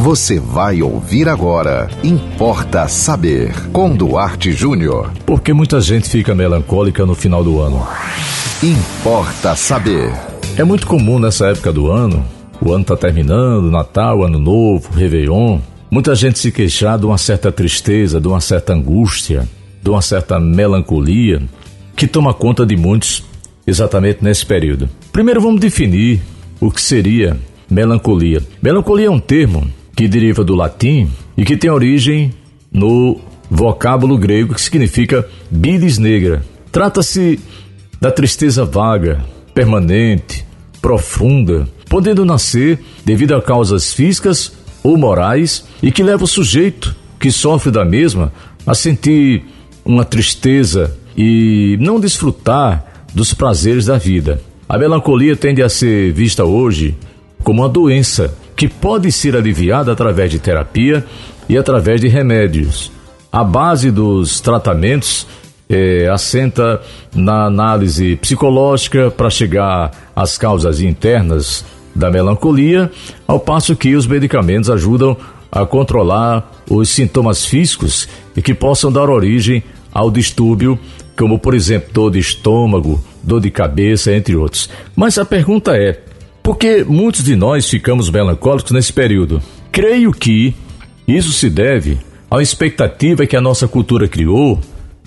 Você vai ouvir agora. Importa saber. Com Duarte Júnior. Por que muita gente fica melancólica no final do ano? Importa saber. É muito comum nessa época do ano. O ano está terminando, Natal, Ano Novo, Réveillon. Muita gente se queixar de uma certa tristeza, de uma certa angústia, de uma certa melancolia que toma conta de muitos exatamente nesse período. Primeiro vamos definir o que seria melancolia. Melancolia é um termo que deriva do latim e que tem origem no vocábulo grego que significa bilis negra. Trata-se da tristeza vaga, permanente, profunda, podendo nascer devido a causas físicas ou morais e que leva o sujeito que sofre da mesma a sentir uma tristeza e não desfrutar dos prazeres da vida. A melancolia tende a ser vista hoje como uma doença que pode ser aliviada através de terapia e através de remédios. A base dos tratamentos é, assenta na análise psicológica para chegar às causas internas da melancolia, ao passo que os medicamentos ajudam a controlar os sintomas físicos e que possam dar origem ao distúrbio, como por exemplo dor de estômago, dor de cabeça, entre outros. Mas a pergunta é: por que muitos de nós ficamos melancólicos nesse período? Creio que isso se deve à expectativa que a nossa cultura criou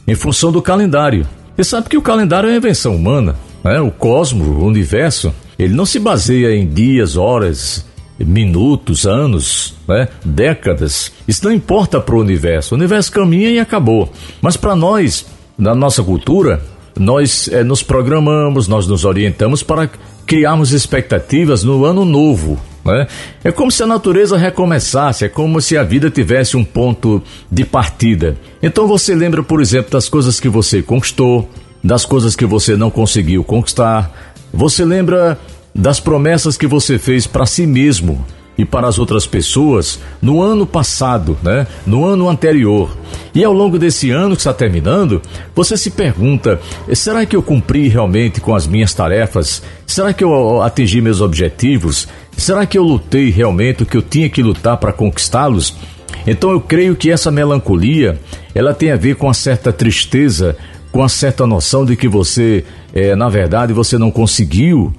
em função do calendário. Você sabe que o calendário é invenção humana, né? O cosmos, o universo, ele não se baseia em dias, horas, minutos, anos, né? décadas. Isso não importa para o universo. O universo caminha e acabou. Mas para nós, na nossa cultura, nós é, nos programamos, nós nos orientamos para criarmos expectativas no ano novo. Né? É como se a natureza recomeçasse, é como se a vida tivesse um ponto de partida. Então você lembra, por exemplo, das coisas que você conquistou, das coisas que você não conseguiu conquistar. Você lembra das promessas que você fez para si mesmo e para as outras pessoas no ano passado, né? No ano anterior. E ao longo desse ano que está terminando, você se pergunta: será que eu cumpri realmente com as minhas tarefas? Será que eu atingi meus objetivos? Será que eu lutei realmente o que eu tinha que lutar para conquistá-los? Então eu creio que essa melancolia, ela tem a ver com uma certa tristeza, com uma certa noção de que você, é, na verdade, você não conseguiu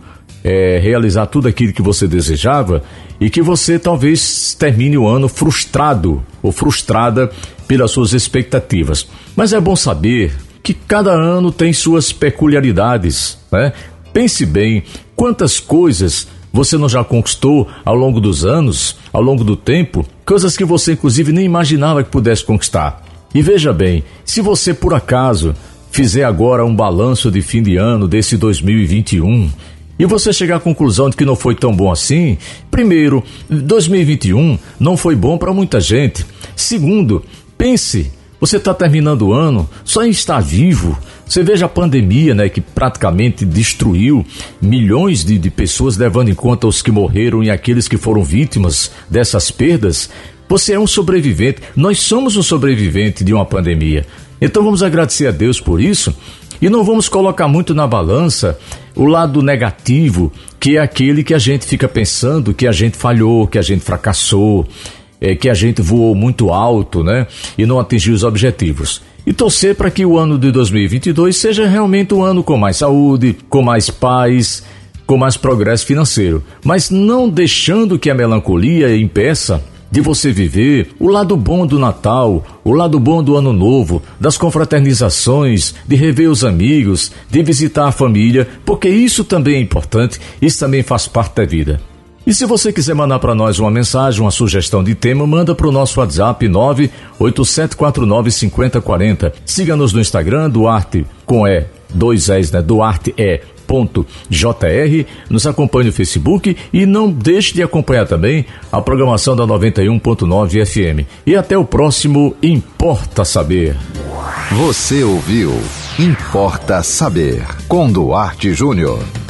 é, realizar tudo aquilo que você desejava e que você talvez termine o ano frustrado ou frustrada pelas suas expectativas. Mas é bom saber que cada ano tem suas peculiaridades, né? Pense bem quantas coisas você não já conquistou ao longo dos anos, ao longo do tempo, coisas que você inclusive nem imaginava que pudesse conquistar. E veja bem, se você por acaso fizer agora um balanço de fim de ano desse 2021 e você chegar à conclusão de que não foi tão bom assim, primeiro, 2021 não foi bom para muita gente. Segundo, pense, você está terminando o ano só em estar vivo. Você veja a pandemia, né, que praticamente destruiu milhões de, de pessoas, levando em conta os que morreram e aqueles que foram vítimas dessas perdas. Você é um sobrevivente. Nós somos um sobrevivente de uma pandemia. Então vamos agradecer a Deus por isso e não vamos colocar muito na balança o lado negativo, que é aquele que a gente fica pensando que a gente falhou, que a gente fracassou, é, que a gente voou muito alto, né? E não atingiu os objetivos. E torcer para que o ano de 2022 seja realmente um ano com mais saúde, com mais paz, com mais progresso financeiro, mas não deixando que a melancolia impeça de você viver o lado bom do Natal, o lado bom do Ano Novo, das confraternizações, de rever os amigos, de visitar a família, porque isso também é importante, isso também faz parte da vida. E se você quiser mandar para nós uma mensagem, uma sugestão de tema, manda para o nosso WhatsApp 987495040. Siga-nos no Instagram, Duarte com E, dois S, né? Duarte é jr Nos acompanhe no Facebook e não deixe de acompanhar também a programação da 91.9 FM. E até o próximo Importa Saber. Você ouviu Importa Saber com Duarte Júnior.